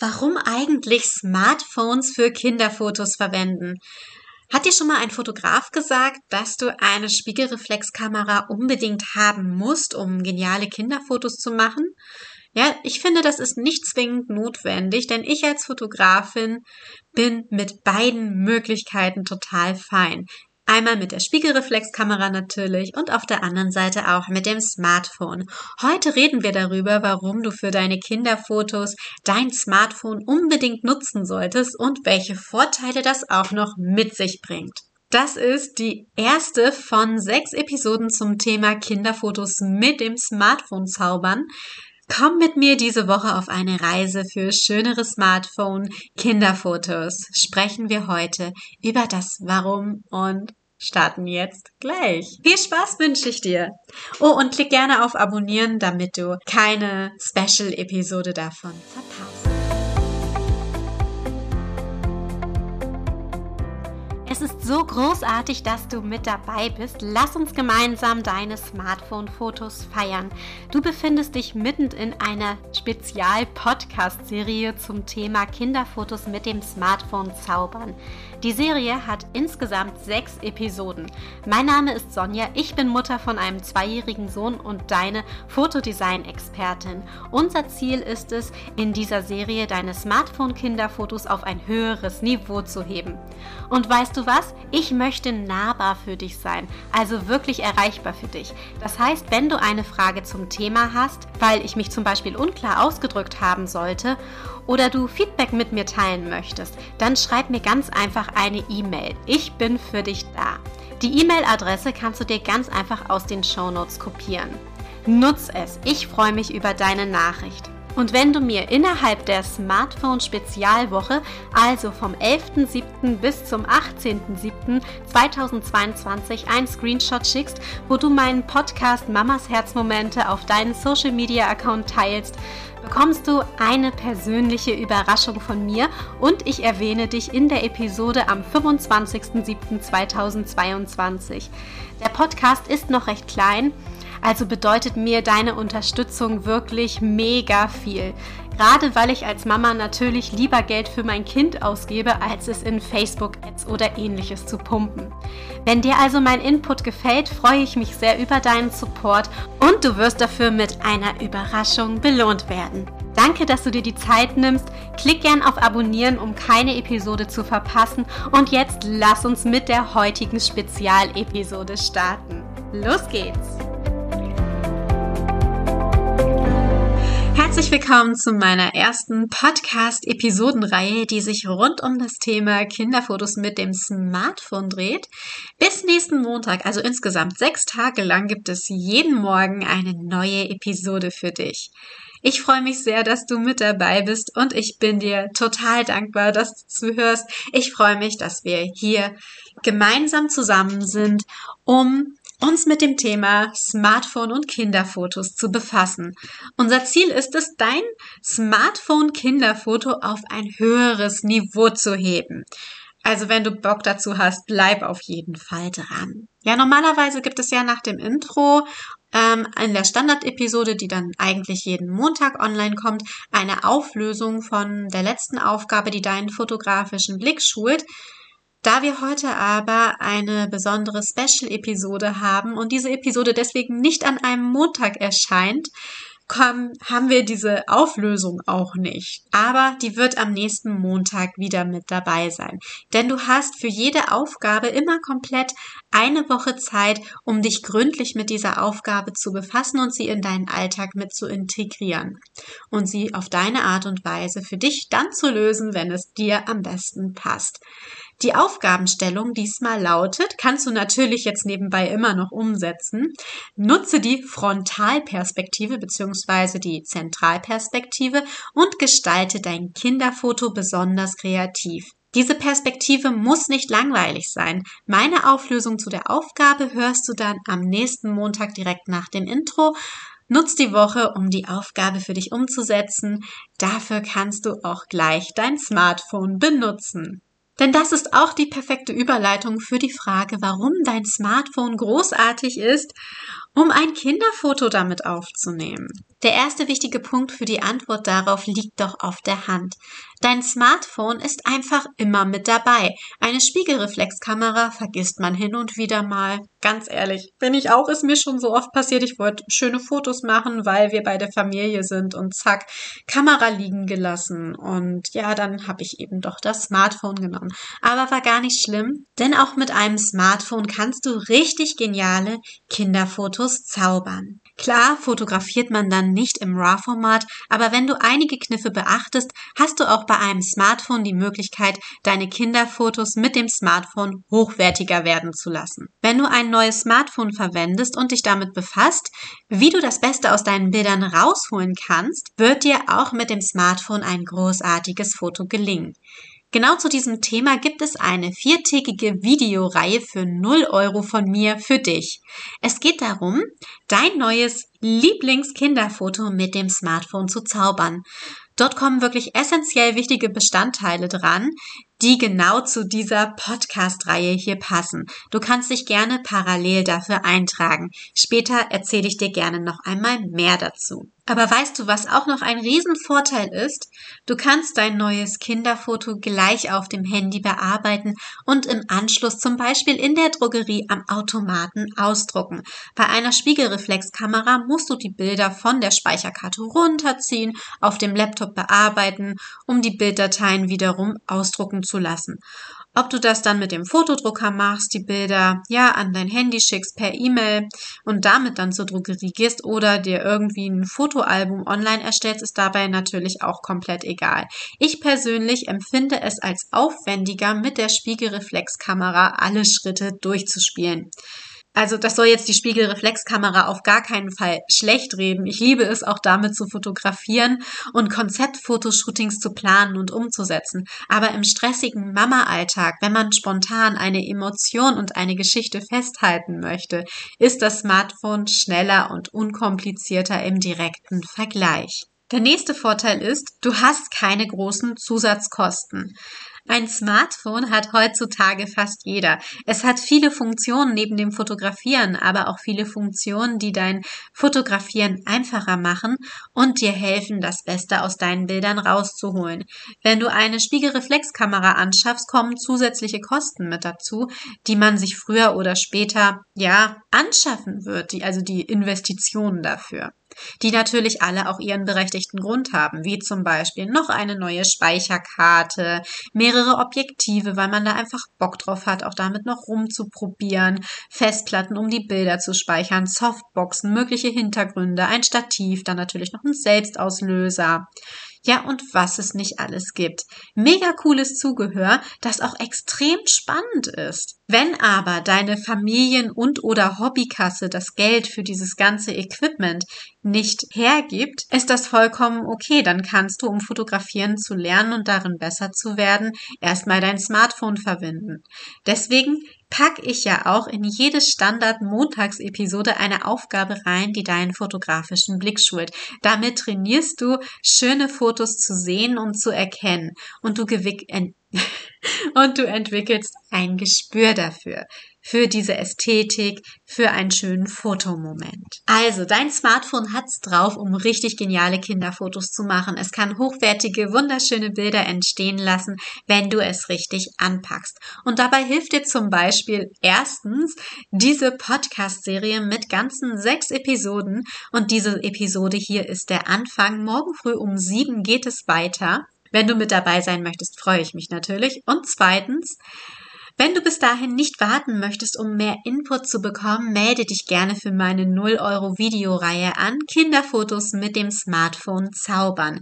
Warum eigentlich Smartphones für Kinderfotos verwenden? Hat dir schon mal ein Fotograf gesagt, dass du eine Spiegelreflexkamera unbedingt haben musst, um geniale Kinderfotos zu machen? Ja, ich finde, das ist nicht zwingend notwendig, denn ich als Fotografin bin mit beiden Möglichkeiten total fein. Einmal mit der Spiegelreflexkamera natürlich und auf der anderen Seite auch mit dem Smartphone. Heute reden wir darüber, warum du für deine Kinderfotos dein Smartphone unbedingt nutzen solltest und welche Vorteile das auch noch mit sich bringt. Das ist die erste von sechs Episoden zum Thema Kinderfotos mit dem Smartphone zaubern. Komm mit mir diese Woche auf eine Reise für schönere Smartphone Kinderfotos. Sprechen wir heute über das Warum und starten jetzt gleich. Viel Spaß wünsche ich dir. Oh, und klick gerne auf Abonnieren, damit du keine Special-Episode davon verpasst. Es ist so großartig, dass du mit dabei bist. Lass uns gemeinsam deine Smartphone-Fotos feiern. Du befindest dich mitten in einer Spezial-Podcast-Serie zum Thema Kinderfotos mit dem Smartphone zaubern. Die Serie hat insgesamt sechs Episoden. Mein Name ist Sonja, ich bin Mutter von einem zweijährigen Sohn und deine Fotodesign-Expertin. Unser Ziel ist es, in dieser Serie deine Smartphone-Kinderfotos auf ein höheres Niveau zu heben. Und weißt du was? Ich möchte nahbar für dich sein, also wirklich erreichbar für dich. Das heißt, wenn du eine Frage zum Thema hast, weil ich mich zum Beispiel unklar ausgedrückt haben sollte, oder du Feedback mit mir teilen möchtest, dann schreib mir ganz einfach eine E-Mail. Ich bin für dich da. Die E-Mail-Adresse kannst du dir ganz einfach aus den Shownotes kopieren. Nutz es. Ich freue mich über deine Nachricht. Und wenn du mir innerhalb der Smartphone-Spezialwoche, also vom 11.07. bis zum 18.07.2022, einen Screenshot schickst, wo du meinen Podcast Mamas Herzmomente auf deinen Social-Media-Account teilst, bekommst du eine persönliche Überraschung von mir und ich erwähne dich in der Episode am 25.07.2022. Der Podcast ist noch recht klein, also bedeutet mir deine Unterstützung wirklich mega viel. Gerade weil ich als Mama natürlich lieber Geld für mein Kind ausgebe, als es in Facebook-Ads oder ähnliches zu pumpen. Wenn dir also mein Input gefällt, freue ich mich sehr über deinen Support und du wirst dafür mit einer Überraschung belohnt werden. Danke, dass du dir die Zeit nimmst. Klick gern auf Abonnieren, um keine Episode zu verpassen. Und jetzt lass uns mit der heutigen Spezialepisode starten. Los geht's! Herzlich willkommen zu meiner ersten Podcast-Episodenreihe, die sich rund um das Thema Kinderfotos mit dem Smartphone dreht. Bis nächsten Montag, also insgesamt sechs Tage lang, gibt es jeden Morgen eine neue Episode für dich. Ich freue mich sehr, dass du mit dabei bist und ich bin dir total dankbar, dass du zuhörst. Ich freue mich, dass wir hier gemeinsam zusammen sind, um uns mit dem Thema Smartphone und Kinderfotos zu befassen. Unser Ziel ist es, dein Smartphone-Kinderfoto auf ein höheres Niveau zu heben. Also wenn du Bock dazu hast, bleib auf jeden Fall dran. Ja, normalerweise gibt es ja nach dem Intro ähm, in der Standard-Episode, die dann eigentlich jeden Montag online kommt, eine Auflösung von der letzten Aufgabe, die deinen fotografischen Blick schult. Da wir heute aber eine besondere Special-Episode haben und diese Episode deswegen nicht an einem Montag erscheint, kommen, haben wir diese Auflösung auch nicht. Aber die wird am nächsten Montag wieder mit dabei sein. Denn du hast für jede Aufgabe immer komplett eine Woche Zeit, um dich gründlich mit dieser Aufgabe zu befassen und sie in deinen Alltag mit zu integrieren. Und sie auf deine Art und Weise für dich dann zu lösen, wenn es dir am besten passt. Die Aufgabenstellung diesmal lautet, kannst du natürlich jetzt nebenbei immer noch umsetzen, nutze die Frontalperspektive bzw. die Zentralperspektive und gestalte dein Kinderfoto besonders kreativ. Diese Perspektive muss nicht langweilig sein. Meine Auflösung zu der Aufgabe hörst du dann am nächsten Montag direkt nach dem Intro. Nutz die Woche, um die Aufgabe für dich umzusetzen. Dafür kannst du auch gleich dein Smartphone benutzen. Denn das ist auch die perfekte Überleitung für die Frage, warum dein Smartphone großartig ist, um ein Kinderfoto damit aufzunehmen. Der erste wichtige Punkt für die Antwort darauf liegt doch auf der Hand. Dein Smartphone ist einfach immer mit dabei. Eine Spiegelreflexkamera vergisst man hin und wieder mal. Ganz ehrlich, bin ich auch, ist mir schon so oft passiert. Ich wollte schöne Fotos machen, weil wir bei der Familie sind und zack, Kamera liegen gelassen. Und ja, dann habe ich eben doch das Smartphone genommen. Aber war gar nicht schlimm, denn auch mit einem Smartphone kannst du richtig geniale Kinderfotos zaubern. Klar fotografiert man dann nicht im RAW-Format, aber wenn du einige Kniffe beachtest, hast du auch bei einem Smartphone die Möglichkeit, deine Kinderfotos mit dem Smartphone hochwertiger werden zu lassen. Wenn du ein neues Smartphone verwendest und dich damit befasst, wie du das Beste aus deinen Bildern rausholen kannst, wird dir auch mit dem Smartphone ein großartiges Foto gelingen. Genau zu diesem Thema gibt es eine viertägige Videoreihe für 0 Euro von mir für dich. Es geht darum, dein neues Lieblingskinderfoto mit dem Smartphone zu zaubern. Dort kommen wirklich essentiell wichtige Bestandteile dran, die genau zu dieser Podcast-Reihe hier passen. Du kannst dich gerne parallel dafür eintragen. Später erzähle ich dir gerne noch einmal mehr dazu. Aber weißt du, was auch noch ein Riesenvorteil ist? Du kannst dein neues Kinderfoto gleich auf dem Handy bearbeiten und im Anschluss zum Beispiel in der Drogerie am Automaten ausdrucken. Bei einer Spiegelreflexkamera musst du die Bilder von der Speicherkarte runterziehen, auf dem Laptop bearbeiten, um die Bilddateien wiederum ausdrucken zu lassen. Ob du das dann mit dem Fotodrucker machst, die Bilder ja an dein Handy schickst per E-Mail und damit dann zur Drogerie gehst oder dir irgendwie ein Fotoalbum online erstellst, ist dabei natürlich auch komplett egal. Ich persönlich empfinde es als aufwendiger, mit der Spiegelreflexkamera alle Schritte durchzuspielen. Also das soll jetzt die Spiegelreflexkamera auf gar keinen Fall schlecht reden. Ich liebe es auch damit zu fotografieren und Konzeptfotoshootings zu planen und umzusetzen. Aber im stressigen Mama-Alltag, wenn man spontan eine Emotion und eine Geschichte festhalten möchte, ist das Smartphone schneller und unkomplizierter im direkten Vergleich. Der nächste Vorteil ist, du hast keine großen Zusatzkosten. Ein Smartphone hat heutzutage fast jeder. Es hat viele Funktionen neben dem Fotografieren, aber auch viele Funktionen, die dein Fotografieren einfacher machen und dir helfen, das Beste aus deinen Bildern rauszuholen. Wenn du eine Spiegelreflexkamera anschaffst, kommen zusätzliche Kosten mit dazu, die man sich früher oder später, ja, anschaffen wird, die, also die Investitionen dafür die natürlich alle auch ihren berechtigten Grund haben, wie zum Beispiel noch eine neue Speicherkarte, mehrere Objektive, weil man da einfach Bock drauf hat, auch damit noch rumzuprobieren, Festplatten, um die Bilder zu speichern, Softboxen, mögliche Hintergründe, ein Stativ, dann natürlich noch ein Selbstauslöser. Ja, und was es nicht alles gibt. Mega cooles Zugehör, das auch extrem spannend ist. Wenn aber deine Familien- und oder Hobbykasse das Geld für dieses ganze Equipment nicht hergibt, ist das vollkommen okay. Dann kannst du, um fotografieren zu lernen und darin besser zu werden, erstmal dein Smartphone verwenden. Deswegen pack ich ja auch in jede Standard-Montagsepisode eine Aufgabe rein, die deinen fotografischen Blick schult. Damit trainierst du, schöne Fotos zu sehen und zu erkennen. Und du und du entwickelst ein Gespür dafür für diese Ästhetik, für einen schönen Fotomoment. Also, dein Smartphone hat's drauf, um richtig geniale Kinderfotos zu machen. Es kann hochwertige, wunderschöne Bilder entstehen lassen, wenn du es richtig anpackst. Und dabei hilft dir zum Beispiel erstens diese Podcast-Serie mit ganzen sechs Episoden. Und diese Episode hier ist der Anfang. Morgen früh um sieben geht es weiter. Wenn du mit dabei sein möchtest, freue ich mich natürlich. Und zweitens, wenn du bis dahin nicht warten möchtest, um mehr Input zu bekommen, melde dich gerne für meine 0 Euro Videoreihe an Kinderfotos mit dem Smartphone zaubern.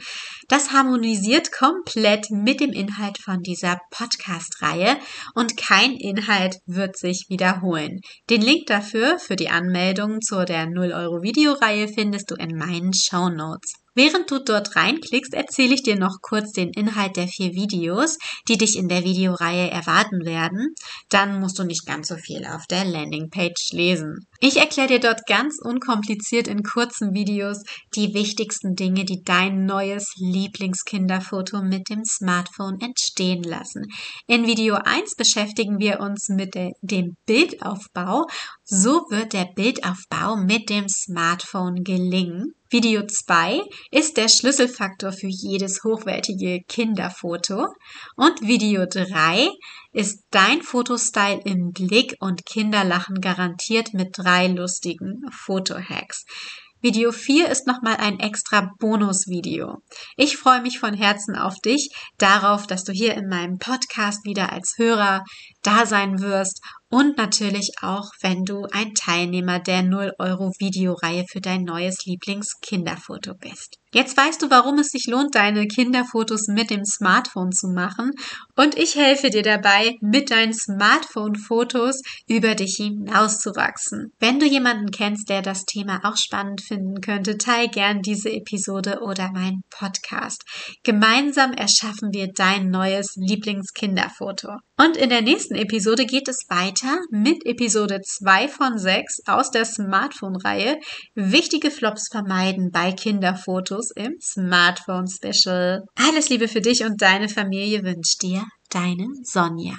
Das harmonisiert komplett mit dem Inhalt von dieser Podcast-Reihe und kein Inhalt wird sich wiederholen. Den Link dafür, für die Anmeldung zu der 0 Euro Videoreihe findest du in meinen Show Notes. Während du dort reinklickst, erzähle ich dir noch kurz den Inhalt der vier Videos, die dich in der Videoreihe erwarten werden. Dann musst du nicht ganz so viel auf der Landingpage lesen. Ich erkläre dir dort ganz unkompliziert in kurzen Videos die wichtigsten Dinge, die dein neues Lieblingskinderfoto mit dem Smartphone entstehen lassen. In Video 1 beschäftigen wir uns mit dem Bildaufbau. So wird der Bildaufbau mit dem Smartphone gelingen. Video 2 ist der Schlüsselfaktor für jedes hochwertige Kinderfoto. Und Video 3 ist dein Fotostyle im Blick und Kinder lachen garantiert mit drei lustigen Fotohacks. Video 4 ist nochmal ein extra Bonusvideo. Ich freue mich von Herzen auf dich, darauf, dass du hier in meinem Podcast wieder als Hörer da sein wirst und natürlich auch, wenn du ein Teilnehmer der 0 Euro Videoreihe für dein neues Lieblingskinderfoto bist. Jetzt weißt du, warum es sich lohnt, deine Kinderfotos mit dem Smartphone zu machen und ich helfe dir dabei, mit deinen Smartphone-Fotos über dich hinauszuwachsen. Wenn du jemanden kennst, der das Thema auch spannend finden könnte, teil gern diese Episode oder meinen Podcast. Gemeinsam erschaffen wir dein neues Lieblingskinderfoto. Und in der nächsten Episode geht es weiter mit Episode 2 von 6 aus der Smartphone-Reihe Wichtige Flops vermeiden bei Kinderfotos im Smartphone Special. Alles Liebe für dich und deine Familie wünscht dir deine Sonja.